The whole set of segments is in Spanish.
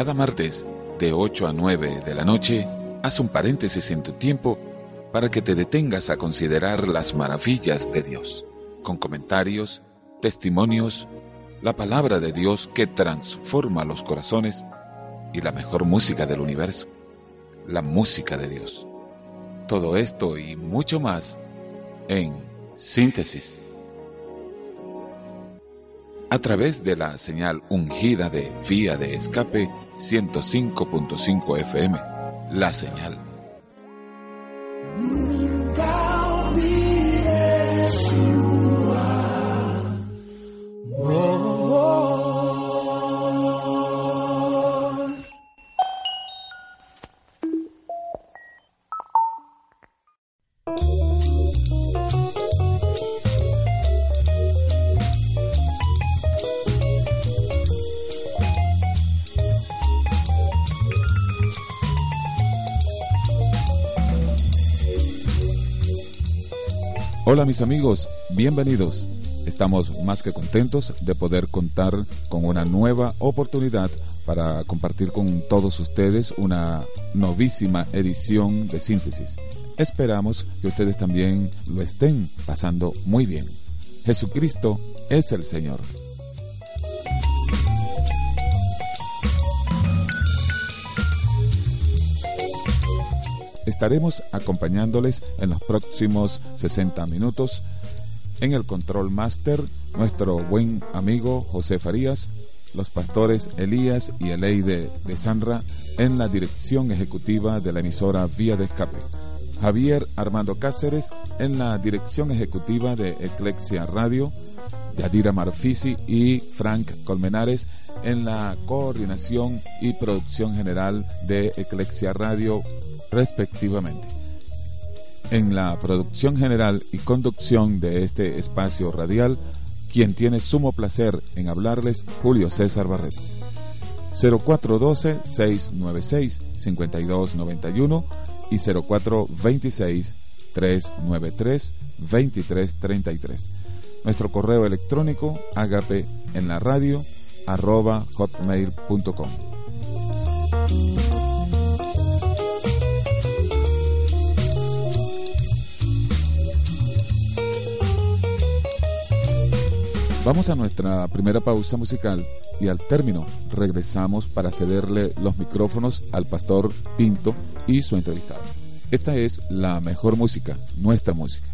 cada martes, de 8 a 9 de la noche, haz un paréntesis en tu tiempo para que te detengas a considerar las maravillas de Dios, con comentarios, testimonios, la palabra de Dios que transforma los corazones y la mejor música del universo, la música de Dios. Todo esto y mucho más en síntesis. A través de la señal ungida de vía de escape 105.5 FM, la señal. Hola mis amigos, bienvenidos. Estamos más que contentos de poder contar con una nueva oportunidad para compartir con todos ustedes una novísima edición de síntesis. Esperamos que ustedes también lo estén pasando muy bien. Jesucristo es el Señor. Estaremos acompañándoles en los próximos 60 minutos. En el control master, nuestro buen amigo José Farías, los pastores Elías y Eleide de Sanra en la dirección ejecutiva de la emisora Vía de Escape. Javier Armando Cáceres en la dirección ejecutiva de Eclexia Radio, Yadira Marfisi y Frank Colmenares en la coordinación y producción general de Eclexia Radio respectivamente. En la producción general y conducción de este espacio radial, quien tiene sumo placer en hablarles, Julio César Barreto. 0412-696-5291 y 0426-393-2333. Nuestro correo electrónico agape en la radio arroba hotmail.com. Vamos a nuestra primera pausa musical y al término regresamos para cederle los micrófonos al pastor Pinto y su entrevistado. Esta es la mejor música, nuestra música.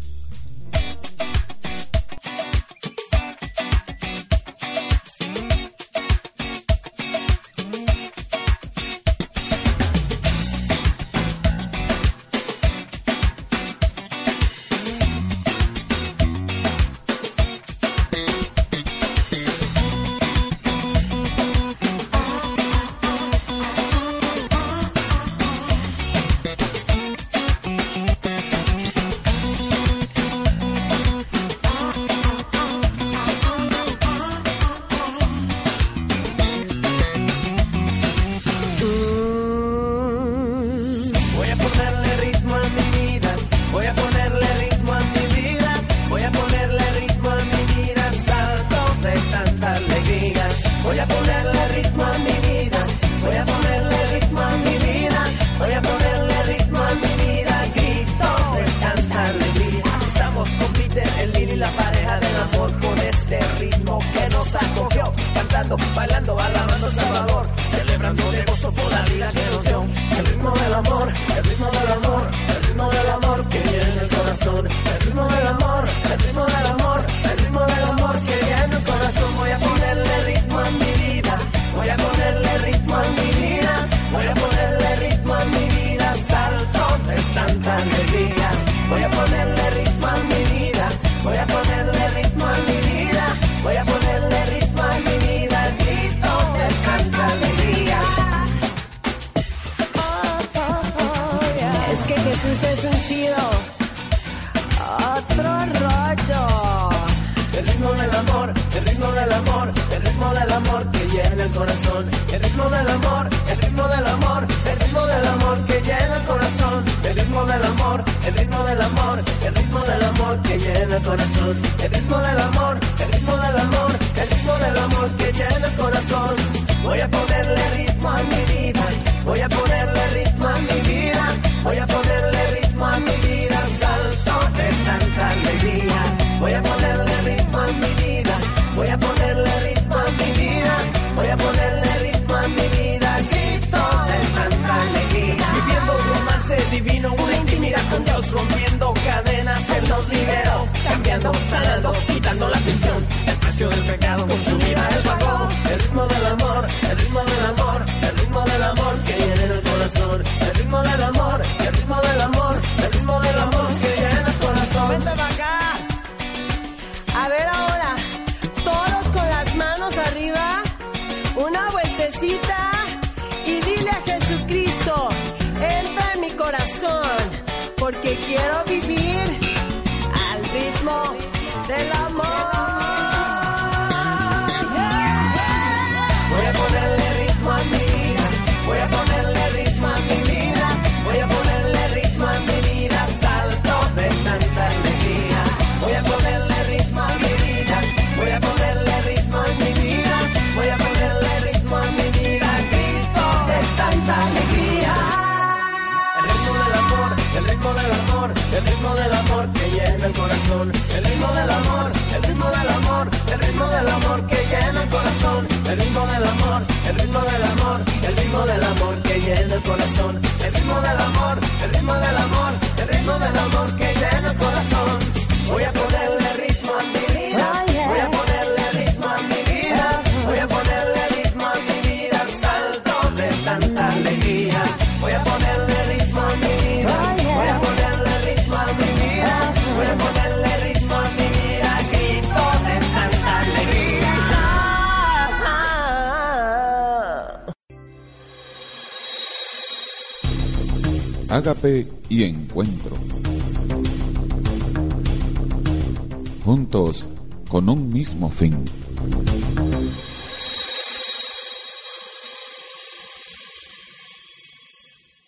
Voy a ponerle ritmo ritmo a mi vida. Voy a ponerle ritmo a mi vida. Voy a ponerle ritmo a mi vida. Salto de tanta alegría. Voy a ponerle ritmo a mi vida. Voy a ponerle ritmo a mi vida. Voy a ponerle ritmo a mi vida. Grito de tanta alegría. Viviendo un romance divino, una intimidad con Dios, rompiendo cadenas, Él nos liberó. Cambiando, sanando, quitando la prisión. El precio del pecado con su vida Él pagó. El ritmo del amor, el ritmo del amor, el ritmo del amor que llena el corazón. El ritmo del amor, el ritmo del amor, el ritmo del amor que llena el corazón. Vente para acá. A ver ahora, todos con las manos arriba, una vueltecita El ritmo del amor, el ritmo del amor, el ritmo del amor que llena el corazón. El ritmo del amor, el ritmo del amor, el ritmo del amor que llena el corazón. El ritmo del amor, el ritmo del amor, el ritmo del amor Ágape y encuentro. Juntos con un mismo fin.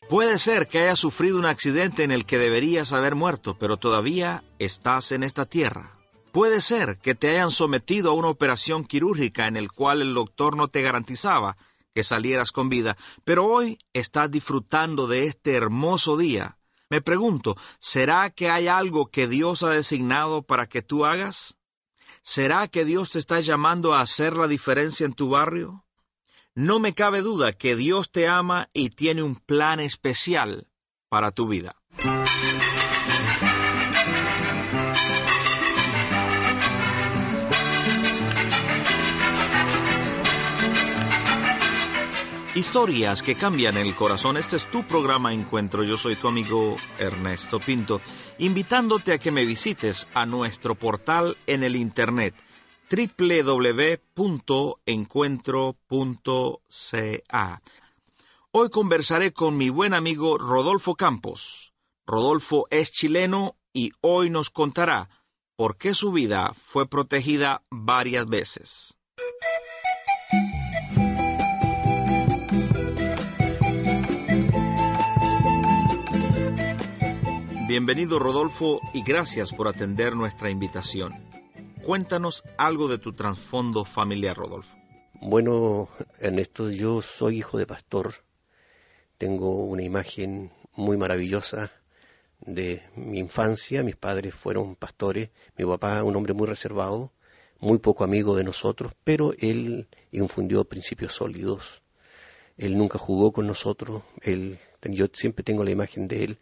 Puede ser que hayas sufrido un accidente en el que deberías haber muerto, pero todavía estás en esta tierra. Puede ser que te hayan sometido a una operación quirúrgica en el cual el doctor no te garantizaba que salieras con vida, pero hoy estás disfrutando de este hermoso día. Me pregunto, ¿será que hay algo que Dios ha designado para que tú hagas? ¿Será que Dios te está llamando a hacer la diferencia en tu barrio? No me cabe duda que Dios te ama y tiene un plan especial para tu vida. Historias que cambian el corazón. Este es tu programa Encuentro. Yo soy tu amigo Ernesto Pinto, invitándote a que me visites a nuestro portal en el Internet www.encuentro.ca. Hoy conversaré con mi buen amigo Rodolfo Campos. Rodolfo es chileno y hoy nos contará por qué su vida fue protegida varias veces. Bienvenido Rodolfo y gracias por atender nuestra invitación. Cuéntanos algo de tu trasfondo familiar, Rodolfo. Bueno, Ernesto, yo soy hijo de pastor. Tengo una imagen muy maravillosa de mi infancia. Mis padres fueron pastores. Mi papá, un hombre muy reservado, muy poco amigo de nosotros, pero él infundió principios sólidos. Él nunca jugó con nosotros. Él, yo siempre tengo la imagen de él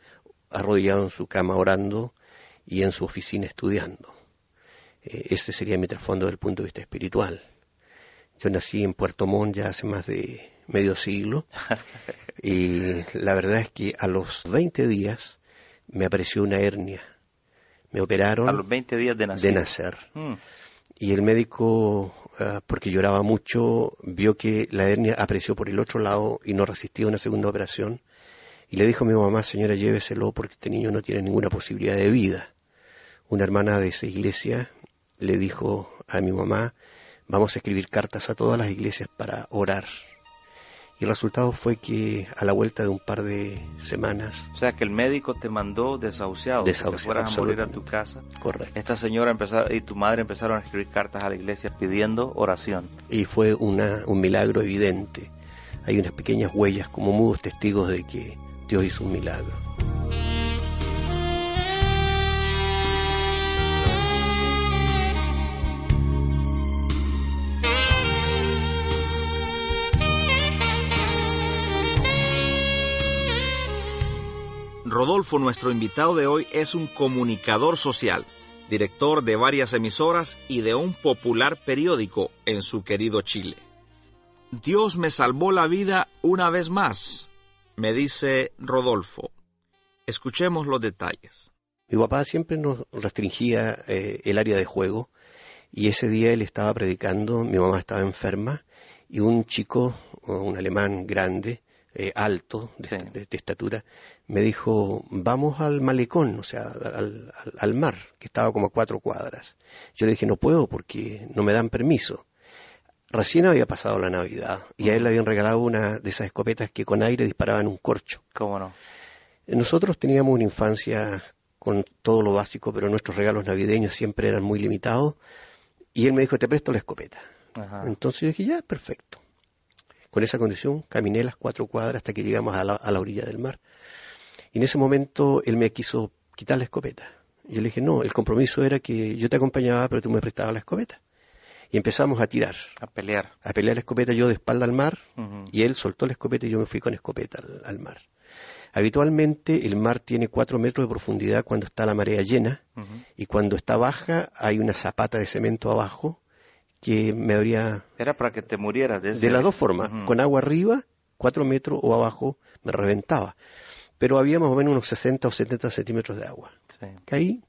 arrodillado en su cama orando y en su oficina estudiando. Eh, ese sería mi trasfondo desde el punto de vista espiritual. Yo nací en Puerto Montt ya hace más de medio siglo y la verdad es que a los 20 días me apareció una hernia. Me operaron A los 20 días de de nacer. nacer. Mm. Y el médico, ah, porque lloraba mucho, vio que la hernia apareció por el otro lado y no resistía una segunda operación. Y le dijo a mi mamá, señora, lléveselo porque este niño no tiene ninguna posibilidad de vida. Una hermana de esa iglesia le dijo a mi mamá, vamos a escribir cartas a todas las iglesias para orar. Y el resultado fue que a la vuelta de un par de semanas, O sea que el médico te mandó desahuciado, que Desahuciado, fueras a morir a tu casa. correcto. Esta señora empezó, y tu madre empezaron a escribir cartas a la iglesia pidiendo oración. y fue una, un milagro evidente. hay unas pequeñas huellas como mudos testigos de que Dios hizo un milagro. Rodolfo, nuestro invitado de hoy, es un comunicador social, director de varias emisoras y de un popular periódico en su querido Chile. Dios me salvó la vida una vez más, me dice Rodolfo. Escuchemos los detalles. Mi papá siempre nos restringía eh, el área de juego y ese día él estaba predicando, mi mamá estaba enferma y un chico, un alemán grande, eh, alto, de, Sí. de- de estatura, me dijo, vamos al malecón, o sea, al, al- al mar, que estaba como a cuatro cuadras. Yo le dije, no puedo porque no me dan permiso. Recién había pasado la Navidad y a él le habían regalado una de esas escopetas que con aire disparaban un corcho. ¿Cómo no? Nosotros teníamos una infancia con todo lo básico, pero nuestros regalos navideños siempre eran muy limitados. Y él me dijo, te presto la escopeta. Entonces yo dije, ya, perfecto. Con esa condición caminé las cuatro cuadras hasta que llegamos a la, a la orilla del mar. Y en ese momento él me quiso quitar la escopeta. Y yo le dije, no, el compromiso era que yo te acompañaba, pero tú me prestabas la escopeta. Y empezamos a tirar, A pelear. a pelear la escopeta yo de espalda al mar, y él soltó la escopeta y yo me fui con escopeta al, al mar. Habitualmente el mar tiene cuatro metros de profundidad cuando está la marea llena y cuando está baja hay una zapata de cemento abajo que me habría Era para que te murieras de, ese- de las dos formas, con agua arriba, cuatro metros o abajo me reventaba. Pero había más o menos unos 60 o 70 centímetros de agua. Sí, Ahí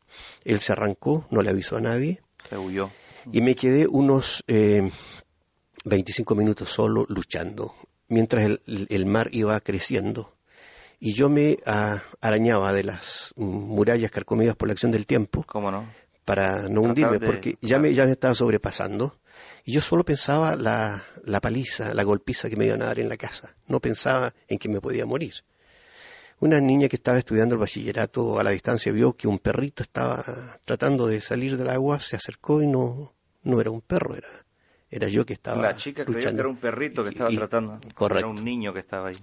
él se arrancó, no le avisó a nadie se huyó. Y me quedé unos eh, 25 minutos solo luchando, mientras el, mar iba creciendo. Y yo me ah, arañaba de las murallas carcomidas por la acción del tiempo ¿Cómo no? para no hundirme, de- porque ya me, ya me estaba sobrepasando. Y yo solo pensaba la, la paliza, la golpiza que me iban a dar en la casa. No pensaba en que me podía morir. Una niña que estaba estudiando el bachillerato a la distancia vio que un perrito estaba tratando de salir del agua, se acercó y no, no era un perro, era, era yo que estaba La chica luchando. que era un perrito que estaba y- tratando. correcto. Era un niño que estaba ahí.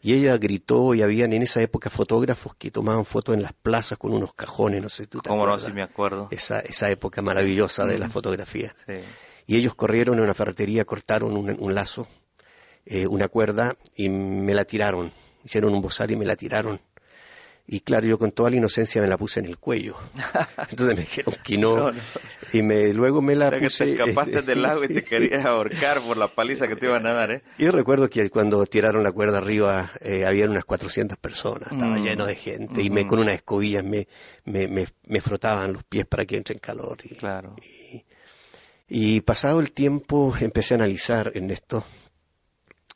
Y ella gritó y habían en esa época fotógrafos que tomaban fotos en las plazas con unos cajones, no sé, tú te ¿Cómo no? Sí me acuerdo. esa, esa época maravillosa de la fotografía. Sí. Y ellos corrieron en una ferretería, cortaron un, un lazo, eh, una cuerda y me la tiraron. Hicieron un bozal y me la tiraron. Y claro, yo con toda la inocencia me la puse en el cuello. Entonces me dijeron que no. No, no. Y me, luego me la O sea que puse. te escapaste este, del lago y te querías ahorcar por la paliza que te iban a dar, ¿eh? Y recuerdo que cuando tiraron la cuerda arriba, eh, habían unas 400 personas, estaba Mm. lleno de gente, y me Ujú. con unas escobillas me, me, me, me frotaban los pies para que entre en calor. Y, Claro. y, y pasado el tiempo empecé a analizar en esto.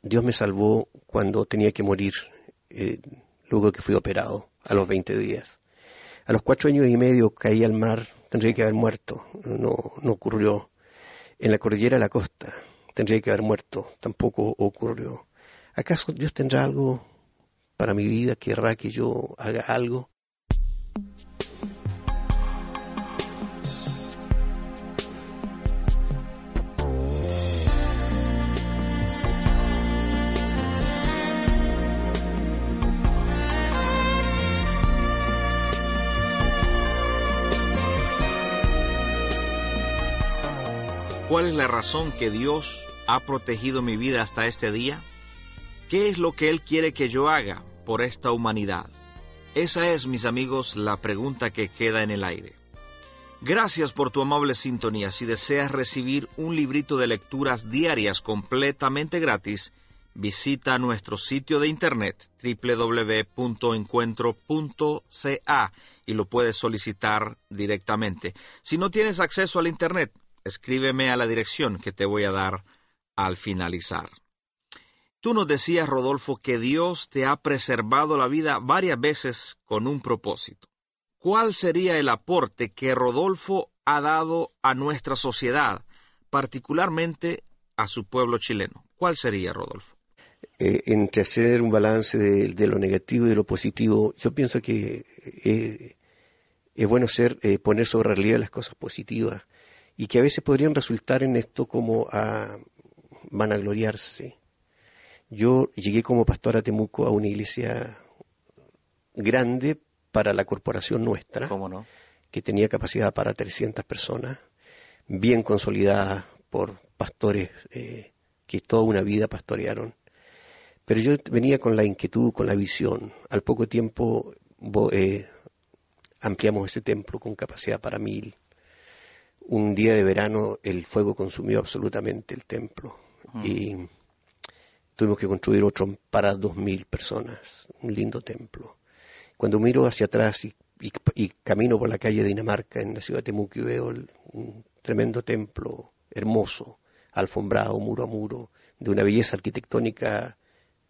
Dios me salvó cuando tenía que morir, eh, luego que fui operado, a los 20 días. A los cuatro años y medio caí al mar, tendría que haber muerto, no, no ocurrió. En la cordillera de la costa, tendría que haber muerto, tampoco ocurrió. ¿Acaso Dios tendrá algo para mi vida? ¿Querrá que yo haga algo? ¿Cuál es la razón que Dios ha protegido mi vida hasta este día? ¿Qué es lo que Él quiere que yo haga por esta humanidad? Esa es, mis amigos, la pregunta que queda en el aire. Gracias por tu amable sintonía. Si deseas recibir un librito de lecturas diarias completamente gratis, visita nuestro sitio de internet www.encuentro.ca y lo puedes solicitar directamente. Si no tienes acceso al internet, escríbeme a la dirección que te voy a dar al finalizar. Tú nos decías, Rodolfo, que Dios te ha preservado la vida varias veces con un propósito. ¿Cuál sería el aporte que Rodolfo ha dado a nuestra sociedad, particularmente a su pueblo chileno? ¿Cuál sería, Rodolfo? eh, entre hacer un balance de, lo negativo y de lo positivo, yo pienso que eh, es bueno ser, eh, poner sobre relieve las cosas positivas y que a veces podrían resultar en esto como a vanagloriarse. Yo llegué como pastor a Temuco a una iglesia grande para la corporación nuestra, ¿Cómo no? que tenía capacidad para 300 personas, bien consolidada por pastores eh, que toda una vida pastorearon. Pero yo venía con la inquietud, con la visión. Al poco tiempo eh, ampliamos ese templo con capacidad para mil. Un día de verano el fuego consumió absolutamente el templo y tuvimos que construir otro para dos mil personas, un lindo templo. Cuando miro hacia atrás y, y- y camino por la calle de Dinamarca en la ciudad de Temuco y veo el- un tremendo templo hermoso, alfombrado muro a muro, de una belleza arquitectónica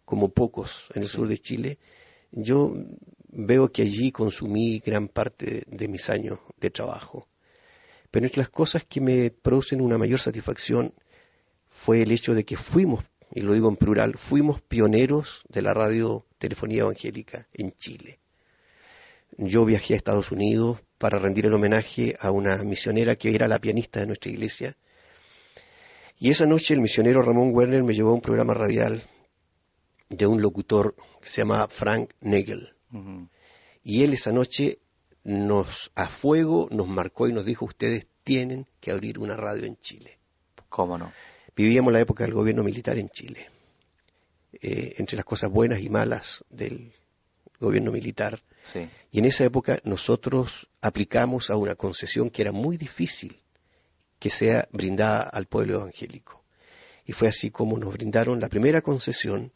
como pocos en el sur de Chile, yo veo que allí consumí gran parte de mis años de trabajo. Pero entre las cosas que me producen una mayor satisfacción fue el hecho de que fuimos, y lo digo en plural, fuimos pioneros de la radio telefonía evangélica en Chile. Yo viajé a Estados Unidos para rendir el homenaje a una misionera que era la pianista de nuestra iglesia. Y esa noche el misionero Ramón Werner me llevó a un programa radial de un locutor que se llama Frank Nagel. Ujú. Y él esa noche nos a fuego nos marcó y nos dijo ustedes tienen que abrir una radio en Chile. ¿Cómo no? Vivíamos la época del gobierno militar en Chile. Eh, entre las cosas buenas y malas del gobierno militar. Sí. Y en esa época nosotros aplicamos a una concesión que era muy difícil que sea brindada al pueblo evangélico. Y fue así como nos brindaron la primera concesión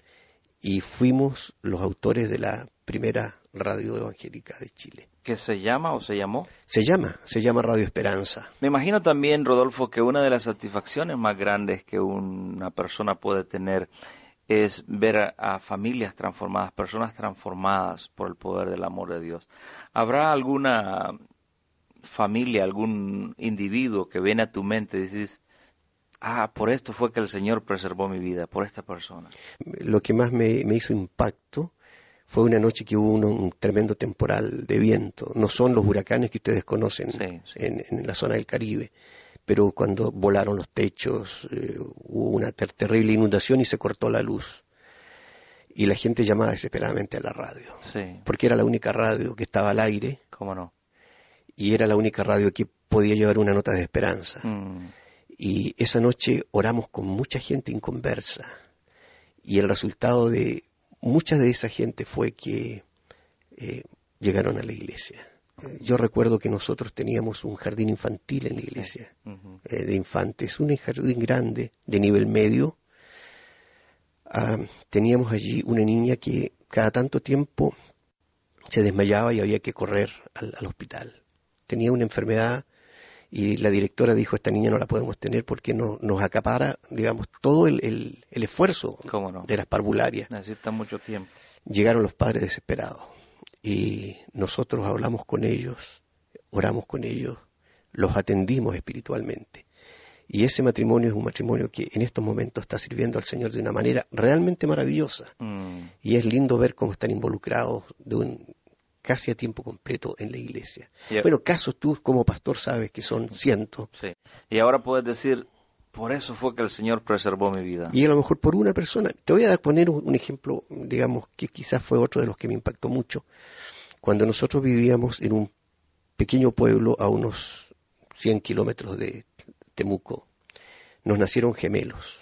y fuimos los autores de la primera radio evangélica de Chile. ¿Qué se llama o se llamó? Se llama, se llama Radio Esperanza. Me imagino también, Rodolfo, que una de las satisfacciones más grandes que una persona puede tener es ver a, a familias transformadas, personas transformadas por el poder del amor de Dios. ¿Habrá alguna familia, algún individuo que viene a tu mente y dices, ah, por esto fue que el Señor preservó mi vida, por esta persona? Lo que más me, me hizo impacto fue una noche que hubo un, un tremendo temporal de viento. No son los huracanes que ustedes conocen Sí, sí. En, en la zona del Caribe, pero cuando volaron los techos, eh, hubo una ter- terrible inundación y se cortó la luz. Y la gente llamaba desesperadamente a la radio, Sí, porque era la única radio que estaba al aire cómo no. y era la única radio que podía llevar una nota de esperanza. Mm, Y esa noche oramos con mucha gente inconversa. Y el resultado de mucha de esa gente fue que eh, llegaron a la iglesia. Eh, Yo recuerdo que nosotros teníamos un jardín infantil en la iglesia, eh, de infantes, un jardín grande, de nivel medio. Ah, teníamos allí una niña que cada tanto tiempo se desmayaba y había que correr al, al hospital. Tenía una enfermedad y la directora dijo, esta niña no la podemos tener porque no, nos acapara, digamos, todo el, el- el esfuerzo de las parvularias. Necesita mucho tiempo. Llegaron los padres desesperados y nosotros hablamos con ellos, oramos con ellos, los atendimos espiritualmente. Y ese matrimonio es un matrimonio que en estos momentos está sirviendo al Señor de una manera realmente maravillosa. Mm, Y es lindo ver cómo están involucrados de un casi a tiempo completo en la iglesia. Y- Bueno, casos tú como pastor sabes que son cientos. sí. Y ahora puedes decir, por eso fue que el Señor preservó mi vida. Y a lo mejor por una persona. Te voy a poner un, ejemplo, digamos, que quizás fue otro de los que me impactó mucho. Cuando nosotros vivíamos en un pequeño pueblo a unos 100 kilómetros de Temuco, nos nacieron gemelos,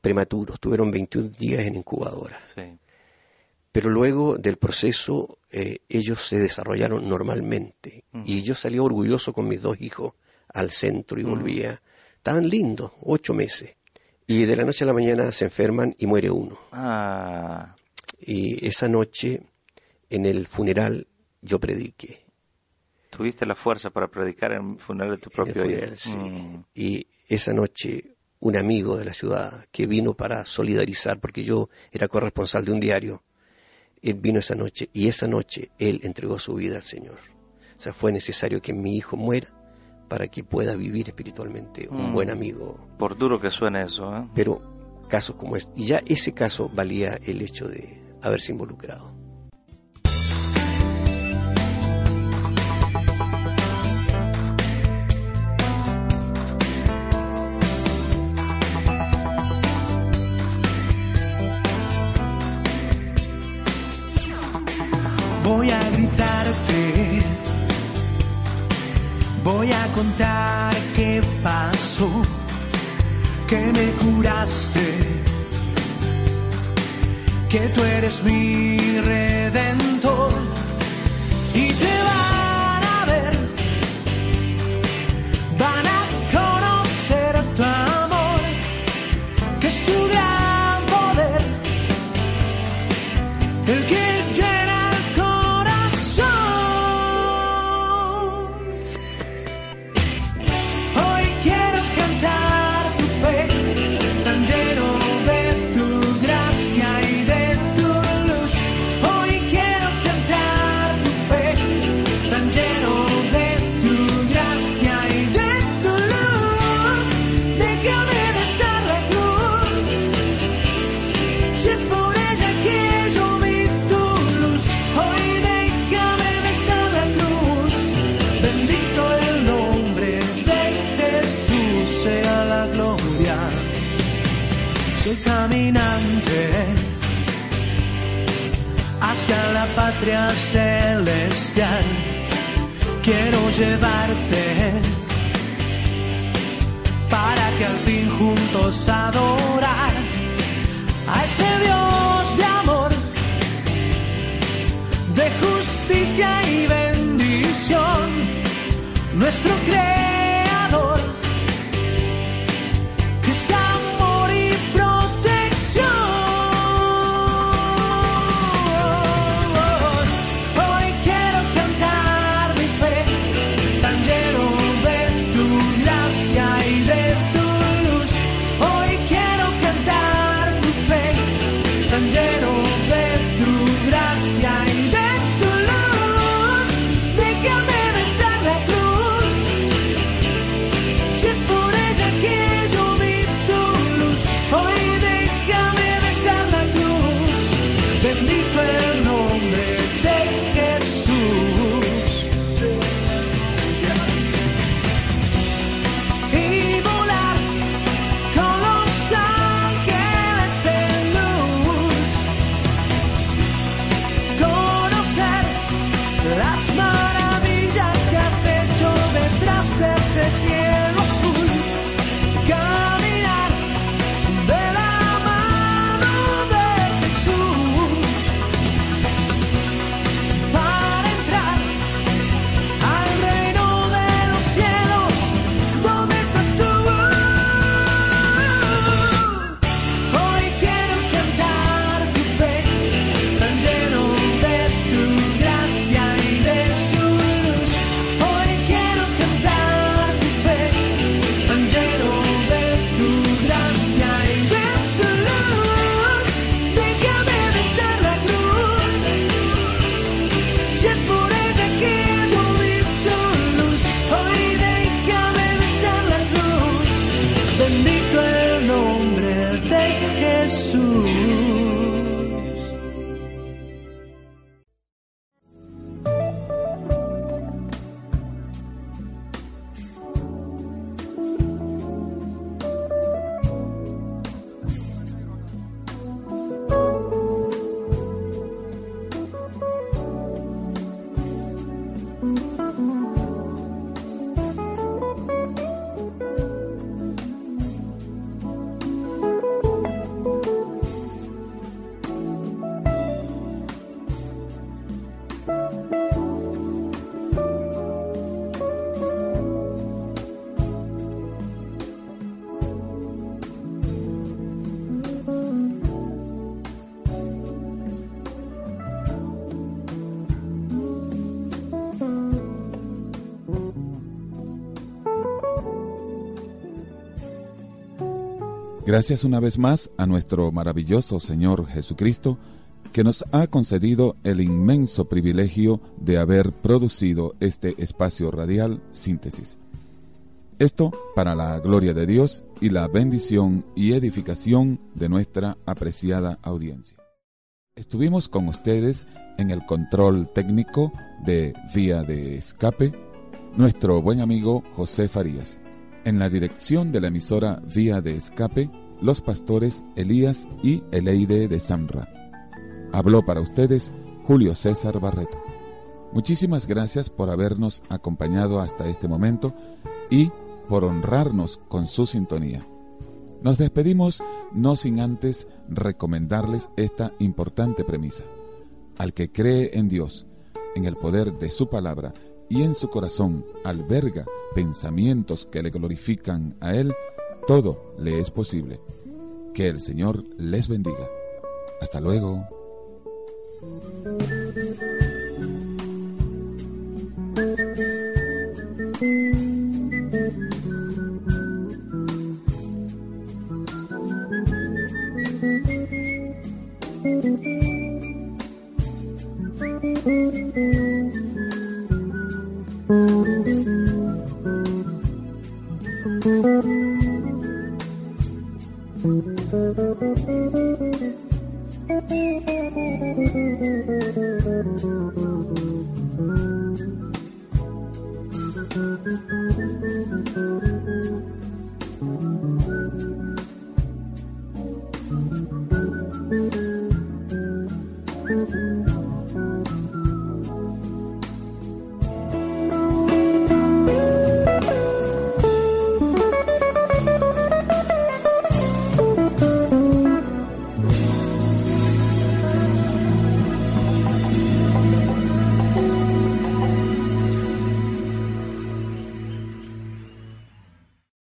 prematuros, tuvieron 21 días en incubadora. Sí. Pero luego del proceso eh, ellos se desarrollaron normalmente y yo salí orgulloso con mis dos hijos al centro y volvía. Estaban lindos, ocho meses. Y de la noche a la mañana se enferman y muere uno. Ah, Y esa noche en el funeral yo prediqué. tuviste la fuerza para predicar en el funeral de tu propio funeral, hijo. sí. Mm, Y esa noche un amigo de la ciudad que vino para solidarizar, porque yo era corresponsal de un diario, él vino esa noche y esa noche él entregó su vida al Señor. O sea, fue necesario que mi hijo muera para que pueda vivir espiritualmente un Mm. buen amigo. por duro que suene eso, ¿eh? Pero casos como este, y ya ese caso valía el hecho de haberse involucrado. Voy a gritarte, voy a contar qué pasó, que me curaste, que tú eres mi redentor. Y te van a ver, van a conocer tu amor, que es tu gran poder, el que Gracias una vez más a nuestro maravilloso Señor Jesucristo, que nos ha concedido el inmenso privilegio de haber producido este espacio radial Síntesis. Esto para la gloria de Dios y la bendición y edificación de nuestra apreciada audiencia. Estuvimos con ustedes en el control técnico de Vía de Escape, nuestro buen amigo José Farías en la dirección de la emisora Vía de Escape, los pastores Elías y Eleide de Samra. Habló para ustedes Julio César Barreto. Muchísimas gracias por habernos acompañado hasta este momento y por honrarnos con su sintonía. Nos despedimos no sin antes recomendarles esta importante premisa. Al que cree en Dios, en el poder de su palabra y en su corazón alberga pensamientos que le glorifican a Él, todo le es posible. Que el Señor les bendiga. Hasta luego.